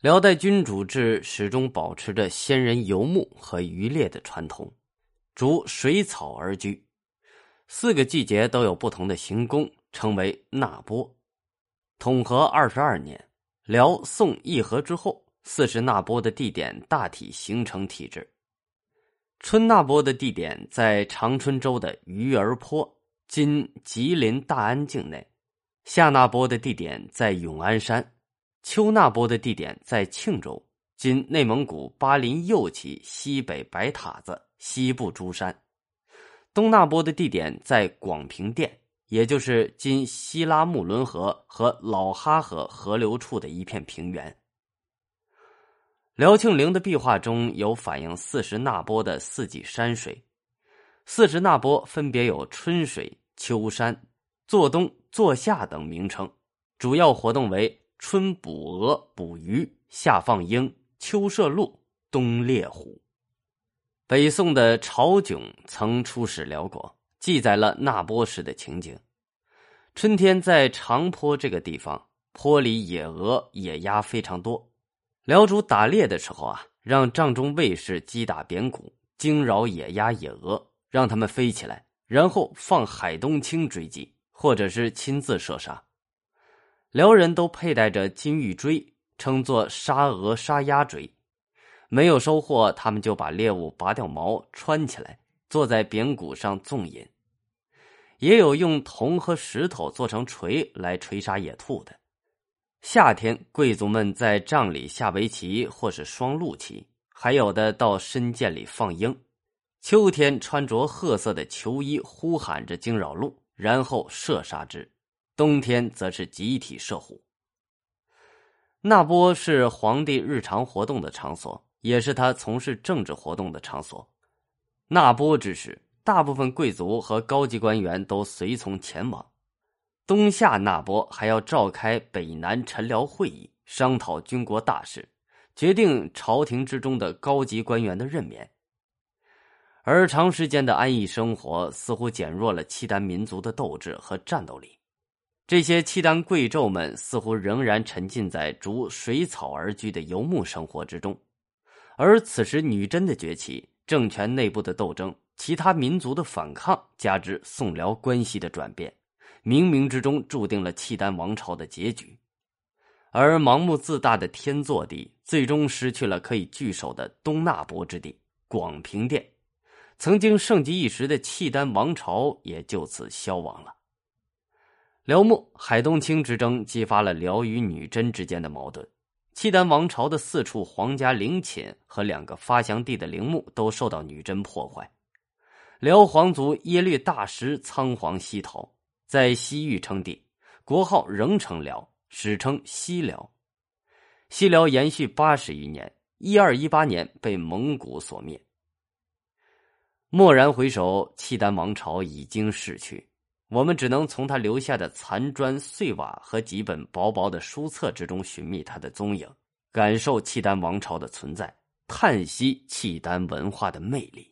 辽代君主制始终保持着先人游牧和渔猎的传统，逐水草而居，四个季节都有不同的行宫，称为纳波。统和二十二年，辽宋议和之后，四十纳波的地点大体形成体制。春纳波的地点在长春州的鱼儿坡（今吉林大安境内），夏纳波的地点在永安山。丘纳波的地点在庆州（今内蒙古巴林右旗西北白塔子西部珠山），东纳波的地点在广平店，也就是今西拉木伦河和老哈河河流处的一片平原。辽庆陵的壁画中有反映四时纳波的四季山水，四时纳波分别有春水、秋山、坐冬、坐夏等名称，主要活动为。春捕鹅、捕鱼，夏放鹰，秋射鹿，冬猎虎。北宋的朝炯曾出使辽国，记载了纳波时的情景。春天在长坡这个地方，坡里野鹅、野鸭非常多。辽主打猎的时候啊，让帐中卫士击打扁鼓，惊扰野鸭、野鹅，让他们飞起来，然后放海东青追击，或者是亲自射杀。辽人都佩戴着金玉锥，称作杀鹅、杀鸭锥。没有收获，他们就把猎物拔掉毛，穿起来，坐在扁骨上纵饮。也有用铜和石头做成锤来锤杀野兔的。夏天，贵族们在帐里下围棋或是双陆棋，还有的到深涧里放鹰。秋天，穿着褐色的囚衣，呼喊着惊扰鹿，然后射杀之。冬天则是集体射虎。那波是皇帝日常活动的场所，也是他从事政治活动的场所。那波之时，大部分贵族和高级官员都随从前往。冬夏那波还要召开北南陈辽会议，商讨军国大事，决定朝廷之中的高级官员的任免。而长时间的安逸生活似乎减弱了契丹民族的斗志和战斗力。这些契丹贵胄们似乎仍然沉浸在逐水草而居的游牧生活之中，而此时女真的崛起、政权内部的斗争、其他民族的反抗，加之宋辽关系的转变，冥冥之中注定了契丹王朝的结局。而盲目自大的天祚帝最终失去了可以据守的东那波之地广平殿，曾经盛极一时的契丹王朝也就此消亡了。辽末海东青之争激发了辽与女真之间的矛盾，契丹王朝的四处皇家陵寝和两个发祥地的陵墓都受到女真破坏，辽皇族耶律大石仓皇西逃，在西域称帝，国号仍称辽，史称西辽。西辽延续八十余年，一二一八年被蒙古所灭。蓦然回首，契丹王朝已经逝去。我们只能从他留下的残砖碎瓦和几本薄薄的书册之中寻觅他的踪影，感受契丹王朝的存在，叹息契丹文化的魅力。